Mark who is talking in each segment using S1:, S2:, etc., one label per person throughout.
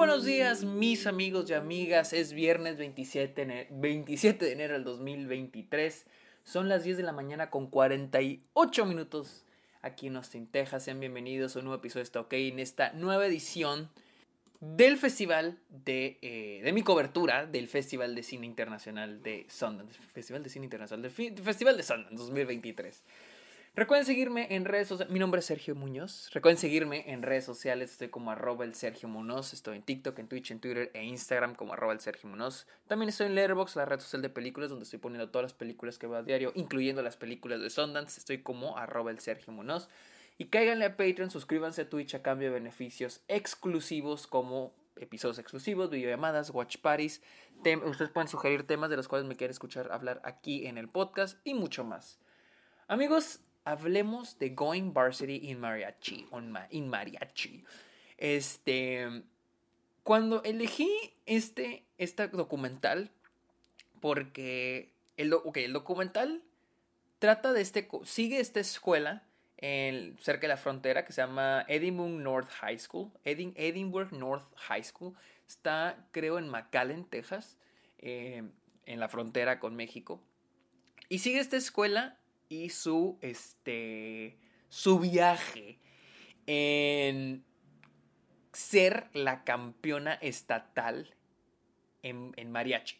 S1: buenos días, mis amigos y amigas. Es viernes 27, 27 de enero del 2023. Son las 10 de la mañana con 48 minutos aquí en Austin, Texas. Sean bienvenidos a un nuevo episodio de Está en esta nueva edición del festival de, eh, de mi cobertura del Festival de Cine Internacional de Sundance. Festival de Cine Internacional, del Festival de Sundance 2023. Recuerden seguirme en redes sociales. Mi nombre es Sergio Muñoz. Recuerden seguirme en redes sociales. Estoy como arroba el Sergio Muñoz. Estoy en TikTok, en Twitch, en Twitter e Instagram como arroba el Sergio Muñoz. También estoy en Letterboxd, la red social de películas, donde estoy poniendo todas las películas que veo a diario, incluyendo las películas de Sundance. Estoy como arroba el Sergio Muñoz. Y cáiganle a Patreon, suscríbanse a Twitch a cambio de beneficios exclusivos como episodios exclusivos, videollamadas, watch parties. ustedes pueden sugerir temas de los cuales me quieren escuchar hablar aquí en el podcast y mucho más. Amigos, hablemos de Going Varsity in Mariachi. in mariachi. Este. Cuando elegí este, este documental, porque el, el documental trata de este. sigue esta escuela en, cerca de la frontera que se llama Edinburgh North High School. Edinburgh North High School. Está, creo, en McAllen, Texas, eh, en la frontera con México. Y sigue esta escuela y su, este, su viaje en ser la campeona estatal en, mariachi.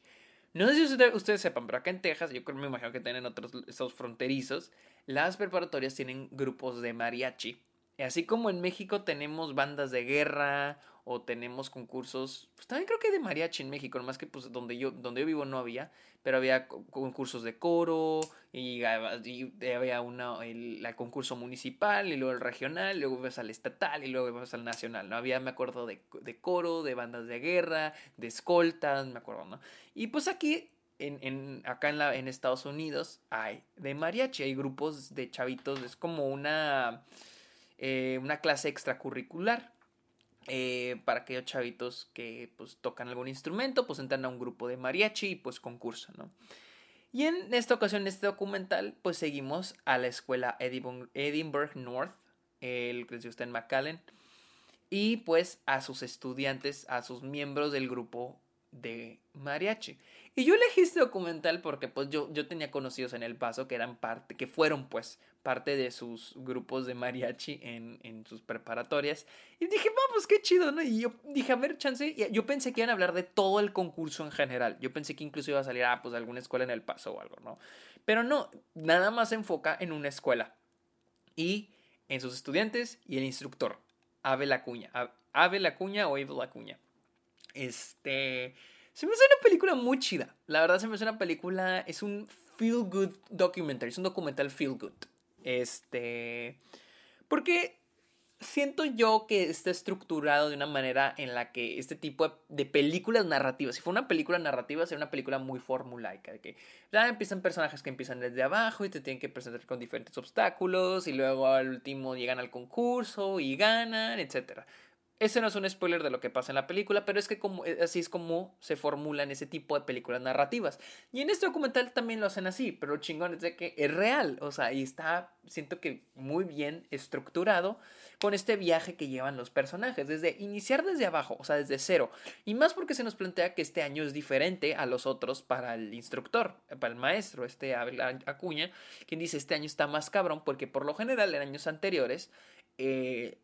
S1: No sé si ustedes, sepan, pero acá en Texas, yo me imagino que tienen otros estos fronterizos, las preparatorias tienen grupos de mariachi. Así como en México tenemos bandas de guerra o tenemos concursos, pues también creo que de mariachi en México, más que pues donde yo, donde yo vivo no había, pero había concursos de coro y, había una, el, concurso municipal y luego el regional, luego ibas al estatal y luego ibas al nacional, ¿no? Había, me acuerdo, de, de coro, de bandas de guerra, de escoltas, me acuerdo, ¿no? Y pues aquí en, en, acá en, la, en Estados Unidos hay de mariachi, hay grupos de chavitos, es como una, eh, una clase extracurricular. Eh, para aquellos chavitos que pues tocan algún instrumento, pues entran a un grupo de mariachi y pues concursan, ¿no? Y en esta ocasión, en este documental, pues seguimos a la escuela Edinburgh, North, el que está en McAllen, y pues a sus estudiantes, a sus miembros del grupo de mariachi. Y yo elegí este documental porque pues yo, yo tenía conocidos en El Paso que eran parte, que fueron pues parte de sus grupos de mariachi en, en sus preparatorias. Y dije, vamos, qué chido, ¿no? Y yo dije, a ver, chance, yo pensé que iban a hablar de todo el concurso en general. Yo pensé que incluso iba a salir, ah, pues alguna escuela en El Paso o algo, ¿no? Pero no, nada más se enfoca en una escuela. Y en sus estudiantes y el instructor, Ave la Cuña. Ave la Cuña o Ave la Cuña. Este... Se me hace una película muy chida. La verdad se me hace una película, es un feel good documentary, es un documental feel good. Este, porque siento yo que está estructurado de una manera en la que este tipo de, películas narrativas, si fue una película narrativa, sería una película muy formulaica, de que ya empiezan personajes que empiezan desde abajo y te tienen que presentar con diferentes obstáculos y luego al último llegan al concurso y ganan, etcétera. Ese no es un spoiler de lo que pasa en la película, pero es que eh, así es como se formulan ese tipo de películas narrativas. Y en este documental también lo hacen así, pero chingón es de que es real, o sea, y está, siento que muy bien estructurado con este viaje que llevan los personajes, desde iniciar desde abajo, o sea, desde cero. Y más porque se nos plantea que este año es diferente a los otros para el instructor, para el maestro, este Acuña, quien dice este año está más cabrón porque por lo general en años anteriores eh,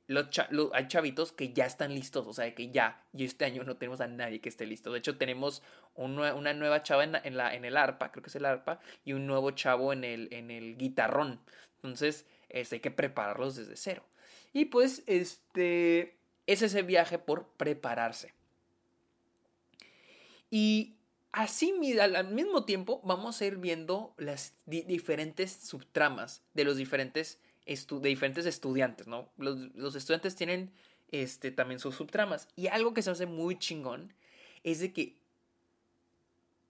S1: hay chavitos que ya están listos, o sea, que ya, y este año no tenemos a nadie que esté listo. De hecho, tenemos una nueva chava en, el arpa, creo que es el arpa, y un nuevo chavo en el, en guitarrón. Entonces, este, hay que prepararlos desde cero. Y pues, este, es ese viaje por prepararse. Y así, al mismo tiempo, vamos a ir viendo las diferentes subtramas de los diferentes de diferentes estudiantes, ¿no? Los, estudiantes tienen este, también sus subtramas. Y algo que se hace muy chingón es de que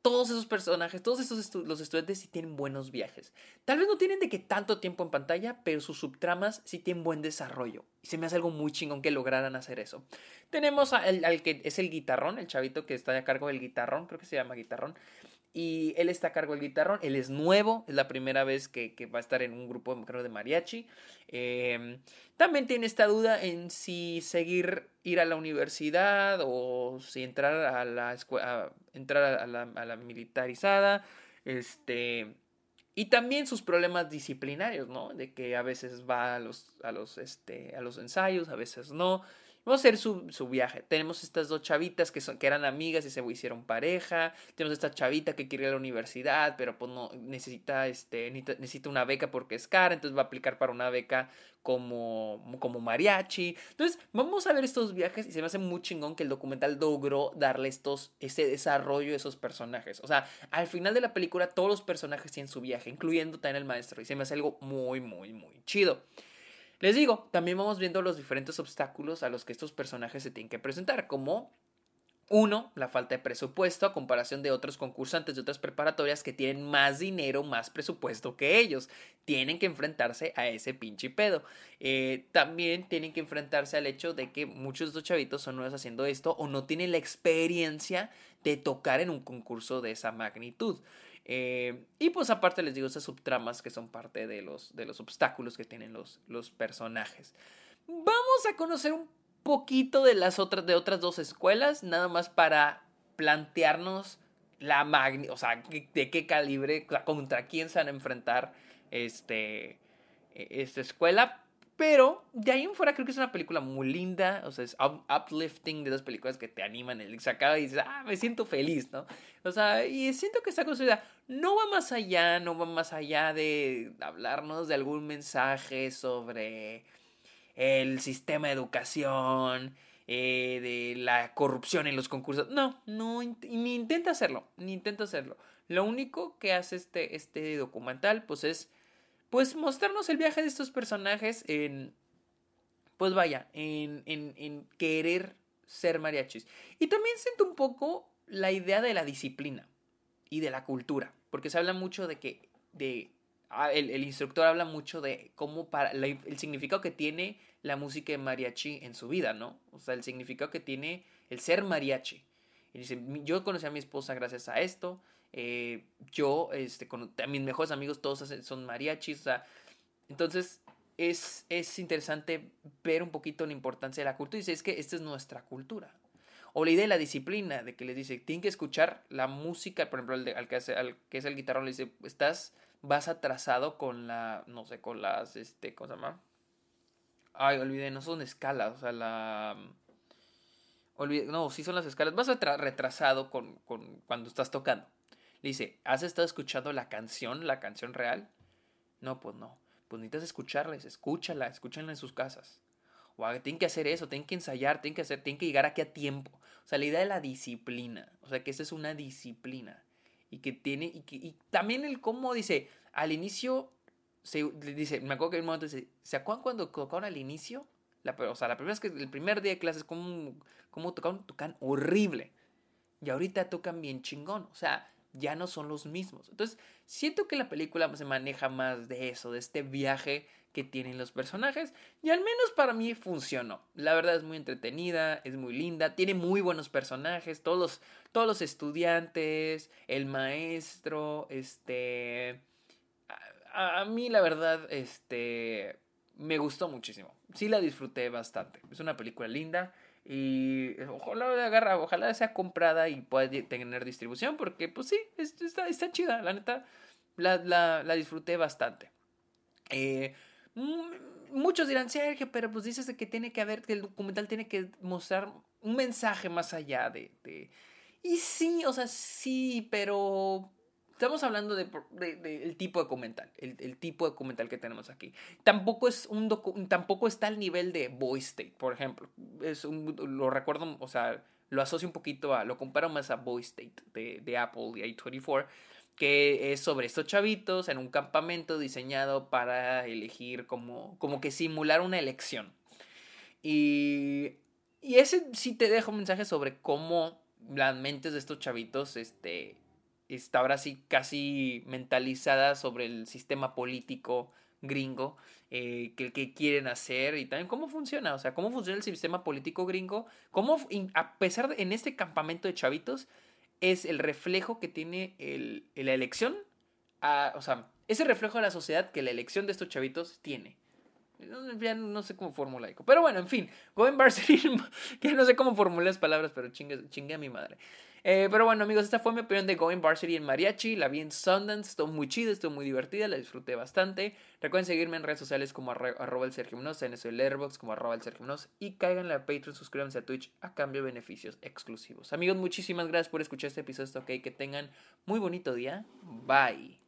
S1: todos esos personajes, todos esos los estudiantes sí tienen buenos viajes. Tal vez no tienen de que tanto tiempo en pantalla, pero sus subtramas sí tienen buen desarrollo. Y se me hace algo muy chingón que lograran hacer eso. Tenemos al, al que es el guitarrón, el chavito que está a cargo del guitarrón, creo que se llama guitarrón. Y él está a cargo del guitarrón, él es nuevo, es la primera vez que, va a estar en un grupo de mariachi. Em, también tiene esta duda en si seguir ir a la universidad o si entrar a la escuela, entrar a la, a la militarizada, este, y también sus problemas disciplinarios, ¿no? De que a veces va a los, a los, este, a los ensayos, a veces no. Vamos a hacer su, su, viaje. Tenemos estas dos chavitas que, son, que eran amigas y se hicieron pareja. Tenemos esta chavita que quiere ir a la universidad, pero pues no necesita, este, necesita una beca porque es cara, entonces va a aplicar para una beca como, como mariachi. Entonces, vamos a ver estos viajes y se me hace muy chingón que el documental logró darle estos, ese desarrollo de esos personajes. O sea, al final de la película todos los personajes tienen su viaje, incluyendo también el maestro. Y se me hace algo muy, muy, muy chido. Les digo, también vamos viendo los diferentes obstáculos a los que estos personajes se tienen que presentar, como uno, la falta de presupuesto a comparación de otros concursantes de otras preparatorias que tienen más dinero, más presupuesto que ellos. Tienen que enfrentarse a ese pinche pedo. Eh, también tienen que enfrentarse al hecho de que muchos de estos chavitos son nuevos haciendo esto o no tienen la experiencia de tocar en un concurso de esa magnitud. Eh, y pues aparte les digo esas subtramas que son parte de los, de los obstáculos que tienen los, los personajes. Vamos a conocer un poquito de las otras, de otras dos escuelas, nada más para plantearnos la magni, o sea, de qué calibre, contra quién se van a enfrentar este, e, esta escuela. Pero de ahí en fuera creo que es una película muy linda, o sea, es uplifting de esas películas que te animan, el se acaba y dices, ah, me siento feliz, ¿no? O sea, y siento que está construida, no va más allá, no va más allá de hablarnos de algún mensaje sobre el sistema de educación, eh, de la corrupción en los concursos. No, no, ni intenta hacerlo, ni intenta hacerlo. Lo único que hace este, este documental, pues es pues mostrarnos el viaje de estos personajes en, pues vaya, en, en, en querer ser mariachis. Y también siento un poco la idea de la disciplina y de la cultura, porque se habla mucho de que, de, ah, el, instructor habla mucho de cómo para, el significado que tiene la música de mariachi en su vida, ¿no? O sea, el significado que tiene el ser mariachi. Y dice, yo conocí a mi esposa gracias a esto, eh, yo, este, con mis mejores amigos todos son mariachis, o sea, entonces es, es interesante ver un poquito la importancia de la cultura y dice, es que esta es nuestra cultura. O la idea de la disciplina, de que les dice, tienen que escuchar la música, por ejemplo, al, que, al que es el guitarrón, le dice, estás, vas atrasado con la, no sé, con las, este, ¿cómo se llama? Ay, olvidé, no son escalas, o sea, la... Olvidé, no, sí son las escalas. Vas retrasado con, con, cuando estás tocando. Dice, ¿has estado escuchando la canción, la canción real? No, pues no. Pues necesitas escucharles, escúchala, escúchala en sus casas. O tienen que hacer eso, tienen que ensayar, tienen que hacer, tienen que llegar aquí a tiempo. O sea, la idea de la disciplina. O sea, que esa es una disciplina. Y que tiene, y, que, y también el cómo dice, al inicio, se, dice, me acuerdo que en un momento dice, ¿se acuerdan cuando tocaron al inicio? La, o sea, la primera vez que el primer día de clases, como, como tocaron, tocan horrible. Y ahorita tocan bien chingón. O sea, ya no son los mismos. Entonces, siento que la película se maneja más de eso, de este viaje que tienen los personajes, y al menos para mí funcionó. La verdad es muy entretenida, es muy linda, tiene muy buenos personajes, todos los, todos los estudiantes, el maestro, este... A, a mí la verdad, este... Me gustó muchísimo. Sí la disfruté bastante. Es una película linda. Y ojalá agarra, ojalá sea comprada y pueda tener distribución, porque pues sí, está, está chida, la neta, la, la, la disfruté bastante. Eh, muchos dirán, Sergio, pero pues dices que tiene que haber, que el documental tiene que mostrar un mensaje más allá de, de... Y sí, o sea, sí, pero Estamos hablando del de, tipo de documental, el, tipo de documental que tenemos aquí. Tampoco, es un tampoco está al nivel de Boy State, por ejemplo. Es un, lo recuerdo, o sea, lo asocio un poquito a, lo comparo más a Boy State de, de Apple y A24, que es sobre estos chavitos en un campamento diseñado para elegir como, como que simular una elección. Y, y ese sí te deja un mensaje sobre cómo las mentes de estos chavitos, este está ahora sí casi mentalizada sobre el sistema político gringo eh, que, que quieren hacer y también cómo funciona, o sea, cómo funciona el sistema político gringo, cómo a pesar de en este campamento de chavitos es el reflejo que tiene el, la elección, o sea, ese reflejo de la sociedad que la elección de estos chavitos tiene. Ya no sé cómo formular. Pero bueno, en fin. Going Varsity. que no sé cómo formular las palabras, pero chingue, chingue a mi madre. Eh, pero bueno, amigos, esta fue mi opinión de Going Varsity en Mariachi. La vi en Sundance. Estuvo muy chida, estuvo muy divertida. La disfruté bastante. Recuerden seguirme en redes sociales como arroba el Sergio en eso el Letterboxd como arroba el Sergio. Y caigan a Patreon, suscríbanse a Twitch a cambio de beneficios exclusivos. Amigos, muchísimas gracias por escuchar este episodio. Ok, que tengan muy bonito día. Bye.